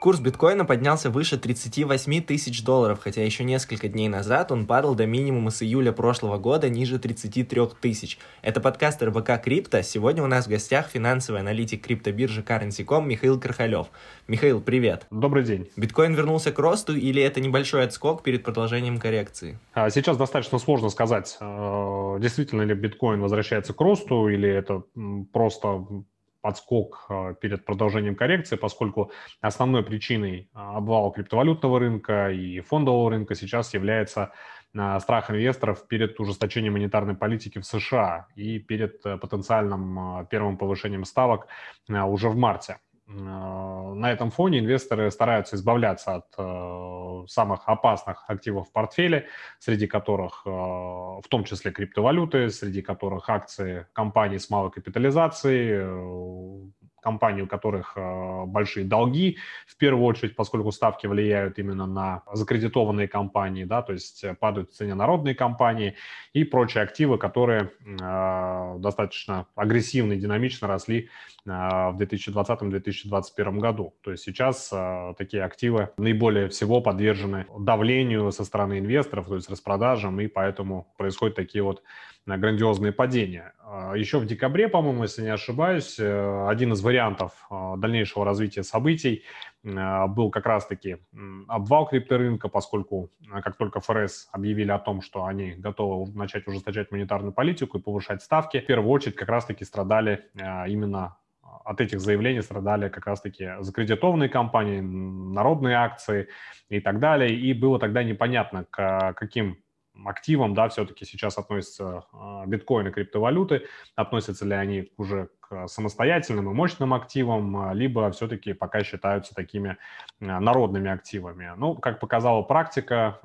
Курс биткоина поднялся выше 38 тысяч долларов, хотя еще несколько дней назад он падал до минимума с июля прошлого года ниже 33 тысяч. Это подкаст РБК Крипто. Сегодня у нас в гостях финансовый аналитик криптобиржи Currency.com Михаил Крахалев. Михаил, привет. Добрый день. Биткоин вернулся к росту или это небольшой отскок перед продолжением коррекции? А, сейчас достаточно сложно сказать, э, действительно ли биткоин возвращается к росту или это просто подскок а, перед продолжением коррекции, поскольку основной причиной а, обвала криптовалютного рынка и фондового рынка сейчас является а, страх инвесторов перед ужесточением монетарной политики в США и перед э, потенциальным первым повышением ставок уже в марте. На этом фоне инвесторы стараются избавляться от э, самых опасных активов в портфеле, среди которых э, в том числе криптовалюты, среди которых акции компаний с малой капитализацией, э, компаний, у которых э, большие долги, в первую очередь, поскольку ставки влияют именно на закредитованные компании, да, то есть падают в цене народные компании и прочие активы, которые э, достаточно агрессивно и динамично росли э, в 2020-2021 году. То есть сейчас э, такие активы наиболее всего подвержены давлению со стороны инвесторов, то есть распродажам, и поэтому происходят такие вот грандиозные падения. А, Еще в декабре, по-моему, если не ошибаюсь, э, один из вариантов а, дальнейшего развития событий а, был как раз-таки обвал крипторынка, поскольку как только ФРС объявили о том, что они готовы начать ужесточать монетарную политику и повышать ставки, в первую очередь как раз-таки страдали именно от этих заявлений страдали как раз-таки закредитованные компании, народные акции и так далее. И было тогда непонятно, к каким активам, да, все-таки сейчас относятся а, биткоины, криптовалюты, относятся ли они уже самостоятельным и мощным активам, а, либо все-таки пока считаются такими а, народными активами. Ну, как показала практика,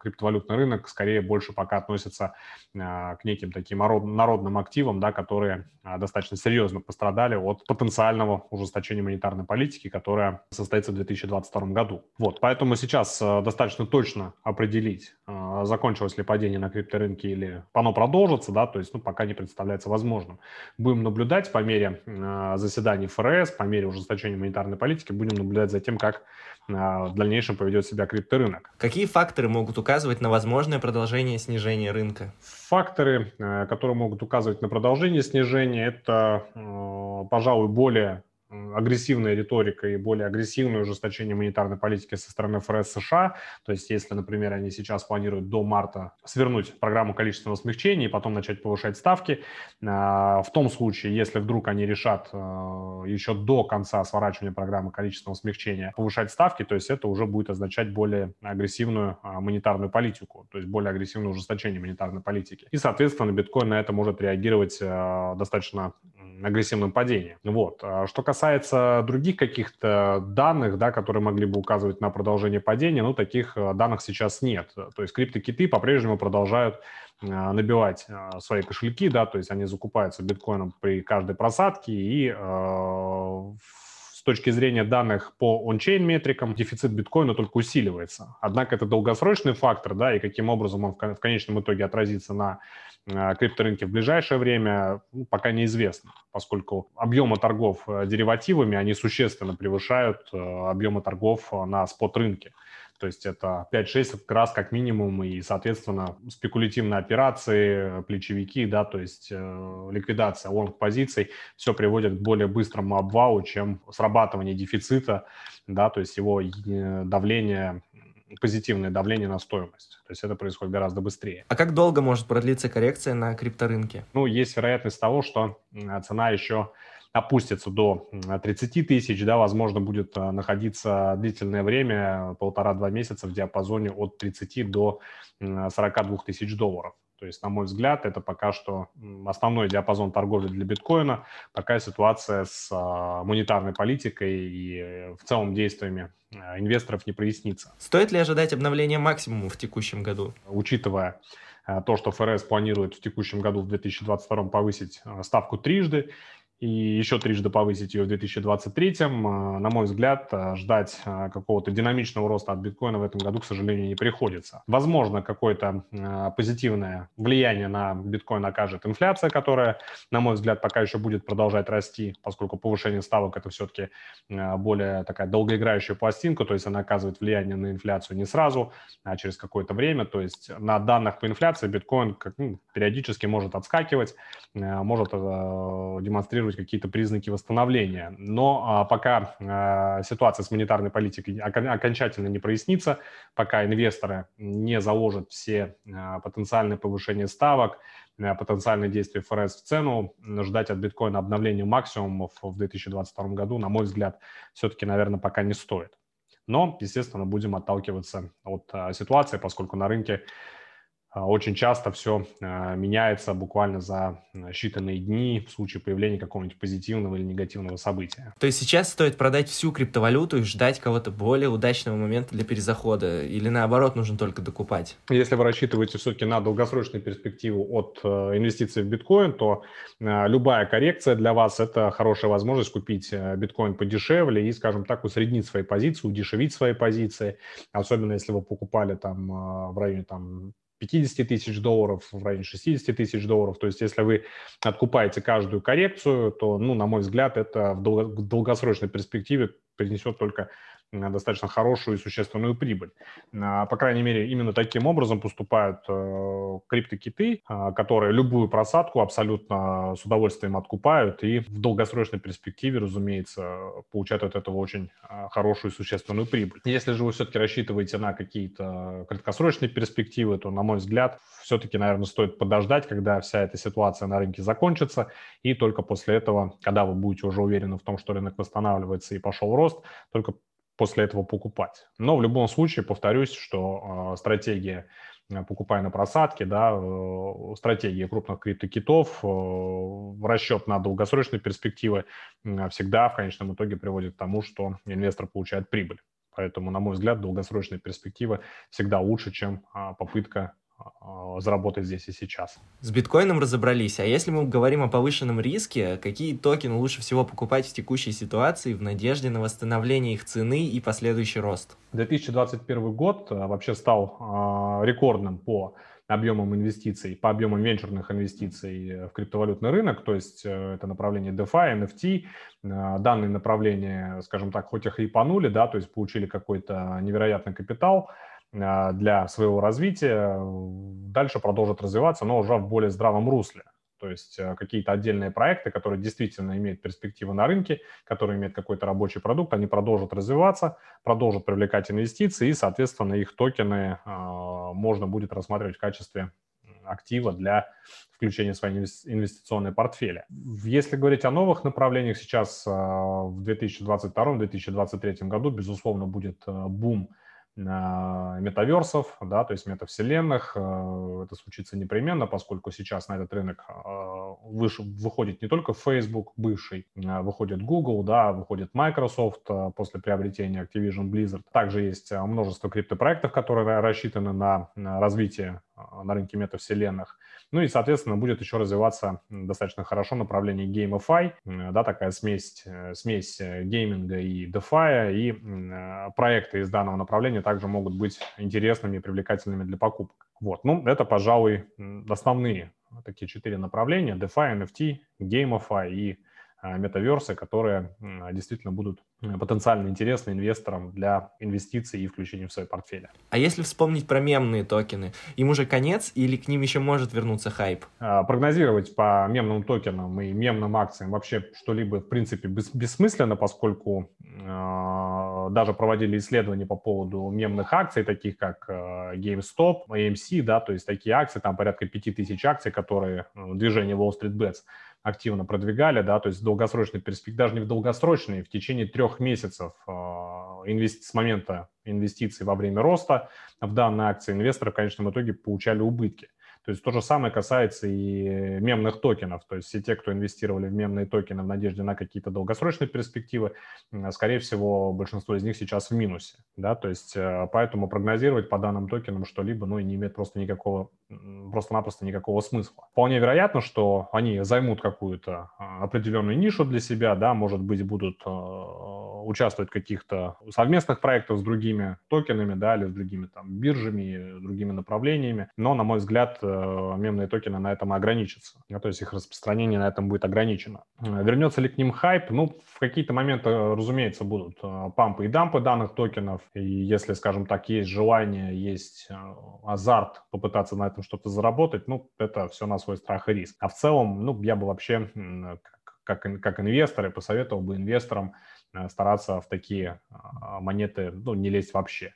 криптовалютный рынок скорее больше пока относится к неким таким народным активам, да, которые достаточно серьезно пострадали от потенциального ужесточения монетарной политики, которая состоится в 2022 году. Вот, поэтому сейчас достаточно точно определить, закончилось ли падение на крипторынке или оно продолжится, да, то есть, ну, пока не представляется возможным. Будем наблюдать наблюдать по мере а, заседаний ФРС, по мере ужесточения монетарной политики, будем наблюдать за тем, как а, в дальнейшем поведет себя крипторынок. Какие факторы могут указывать на возможное продолжение снижения рынка? Факторы, а, которые могут указывать на продолжение снижения, это, пожалуй, более агрессивная риторика и более агрессивное ужесточение монетарной политики со стороны ФРС США. То есть, если, например, они сейчас планируют до марта свернуть программу количественного смягчения и потом начать повышать ставки, а, в том случае, если вдруг они решат а, еще до конца сворачивания программы количественного смягчения повышать ставки, то есть это уже будет означать более агрессивную а, монетарную политику, то есть более агрессивное ужесточение монетарной политики. И, соответственно, биткоин на это может реагировать достаточно агрессивным падением. Вот. Что касается других каких-то данных, да, которые могли бы указывать на продолжение падения, ну, таких э, данных сейчас нет. То есть криптокиты по-прежнему продолжают э, набивать э, свои кошельки, да, то есть они закупаются биткоином при каждой просадке и э, точки зрения данных по ончейн метрикам дефицит биткоина только усиливается. Однако это долгосрочный фактор, да, и каким образом он в конечном итоге отразится на Э, крипторынке в ближайшее время ну, пока неизвестно, поскольку объемы торгов э, деривативами, они существенно превышают э, объемы торгов на спот-рынке. То есть это 5-6 раз как минимум, и, соответственно, спекулятивные операции, плечевики, да, то есть э, ликвидация лонг-позиций, все приводит к более быстрому обвалу, чем срабатывание дефицита, да, то есть его давление позитивное давление на стоимость. То есть это происходит гораздо быстрее. А как долго может продлиться коррекция на крипторынке? Ну, есть вероятность того, что цена еще опустится до 30 тысяч, да, возможно, будет э, находиться длительное время, полтора-два месяца в диапазоне от 30 до 42 тысяч долларов. То есть, на мой взгляд, это пока что основной диапазон торговли для биткоина, пока ситуация с а, монетарной политикой и э, в целом действиями а, инвесторов не прояснится. Стоит ли ожидать обновления максимума в текущем году? Учитывая то, что ФРС планирует в текущем году, в 2022 повысить ставку трижды, и еще трижды повысить ее в 2023. Э, на мой взгляд, э, ждать э, какого-то динамичного роста от биткоина в этом году, к сожалению, не приходится. Возможно, какое-то позитивное влияние на биткоин окажет инфляция, которая, на мой взгляд, пока еще будет продолжать расти, поскольку повышение ставок – это все-таки более такая долгоиграющая пластинка, то есть она оказывает влияние на инфляцию не сразу, а через какое-то время. То есть на данных по инфляции биткоин как, ну, периодически может отскакивать, может демонстрировать демонстрировать какие-то признаки восстановления. Но а, пока а, ситуация с монетарной политикой окончательно не прояснится, пока инвесторы не заложат все а, потенциальные повышения ставок, потенциальные действия ФРС в цену, ждать от биткоина обновления максимумов в 2022 году, на мой взгляд, все-таки, наверное, пока не стоит. Но, естественно, будем отталкиваться от ситуации, поскольку на рынке очень часто все а, меняется буквально за считанные дни в случае появления какого-нибудь позитивного или негативного события. То есть сейчас стоит продать всю криптовалюту и ждать кого-то более удачного момента для перезахода? Или наоборот, нужно только докупать? Если вы рассчитываете все-таки на долгосрочную перспективу от э, инвестиций в биткоин, то э, любая коррекция для вас – это хорошая возможность купить э, биткоин подешевле и, скажем так, усреднить свои позиции, удешевить свои позиции. Особенно если вы покупали там в районе там 50 тысяч долларов, в районе 60 тысяч долларов. То есть если вы откупаете каждую коррекцию, то, ну, на мой взгляд, это в долгосрочной перспективе принесет только достаточно хорошую и существенную прибыль. По крайней мере, именно таким образом поступают э, криптокиты, а, которые любую просадку абсолютно с удовольствием откупают и в долгосрочной перспективе, разумеется, получают от этого очень а, хорошую и существенную прибыль. Если же вы все-таки рассчитываете на какие-то краткосрочные перспективы, то, на мой взгляд, все-таки, наверное, стоит подождать, когда вся эта ситуация на рынке закончится, и только после этого, когда вы будете уже уверены в том, что рынок восстанавливается и пошел рост, только после этого покупать. Но в любом случае, повторюсь, что э, стратегия покупай на просадке, да, э, стратегия крупных криптокитов, э, расчет на долгосрочные перспективы всегда в конечном итоге приводит к тому, что инвестор получает прибыль. Поэтому, на мой взгляд, долгосрочные перспективы всегда лучше, чем э, попытка а, заработать здесь и сейчас. С биткоином разобрались, а если мы говорим о повышенном риске, какие токены лучше всего покупать в текущей ситуации в надежде на восстановление их цены и последующий рост? 2021 год а, вообще стал а, рекордным по объемам инвестиций, по объемам венчурных инвестиций в криптовалютный рынок, то есть э, это направление DeFi, NFT, данные направления, скажем так, хоть и хайпанули, да, то есть получили какой-то невероятный капитал, а, для своего развития, дальше продолжат развиваться, но уже в более здравом русле. То есть э, какие-то отдельные проекты, которые действительно имеют перспективы на рынке, которые имеют какой-то рабочий продукт, они продолжат развиваться, продолжат привлекать инвестиции, и, соответственно, их токены а, можно будет рассматривать в качестве актива для включения в свои инвестиционные портфели. Если говорить о новых направлениях, сейчас а, в 2022-2023 году, безусловно, будет э, бум метаверсов, да, то есть метавселенных. Э, это случится непременно, поскольку сейчас на этот рынок э, выходит не только Facebook бывший, а выходит Google, да, выходит Microsoft э, после приобретения Activision Blizzard. Также есть множество криптопроектов, которые рассчитаны на развитие на рынке метавселенных. Ну и, соответственно, будет еще развиваться достаточно хорошо направление GameFi, да, такая смесь, смесь гейминга и DeFi, и проекты из данного направления также могут быть интересными и привлекательными для покупок. Вот, ну, это, пожалуй, основные такие четыре направления. DeFi, NFT, GameFi и а, метаверсы, которые действительно будут потенциально интересны инвесторам для инвестиций и включения в свои портфели. А если вспомнить про мемные токены, им уже конец или к ним еще может вернуться хайп? А, прогнозировать по мемным токенам и мемным акциям вообще что-либо, в принципе, бессмысленно, поскольку даже проводили исследования по поводу мемных акций, таких как GameStop, AMC, да, то есть такие акции, там порядка 5000 акций, которые движение Wall Street Bets активно продвигали, да, то есть долгосрочный перспектив, даже не в долгосрочный, в течение трех месяцев э, инвести- с момента инвестиций во время роста в данные акции инвесторы в конечном итоге получали убытки. То есть то же самое касается и мемных токенов. То есть все те, кто инвестировали в мемные токены в надежде на какие-то долгосрочные перспективы, скорее всего, большинство из них сейчас в минусе. Да? То есть э, поэтому прогнозировать по данным токенам что-либо ну, не имеет просто никакого, просто-напросто никакого смысла. Вполне вероятно, что они займут какую-то а, определенную нишу для себя, да, может быть, будут э, участвовать в каких-то совместных проектах с другими токенами, да, или с другими там биржами, другими направлениями. Но, на мой взгляд, э, мемные токены на этом ограничатся. Ну, то есть их распространение на этом будет ограничено. Э, вернется ли к ним хайп? Ну, в какие-то моменты, разумеется, будут э, пампы и дампы данных токенов. И если, скажем так, есть желание, есть азарт попытаться на этом что-то заработать, ну, это все на свой страх и риск. А в целом, ну, я бы вообще как, как, инвесторы посоветовал бы инвесторам Э, стараться в такие а, монеты ну, не лезть вообще.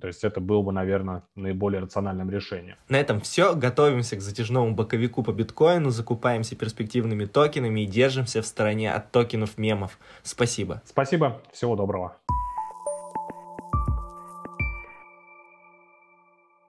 То есть это было бы, наверное, наиболее рациональным решением. На этом все. Готовимся к затяжному боковику по биткоину, закупаемся перспективными токенами и держимся в стороне от токенов мемов. Спасибо. Спасибо. Всего доброго.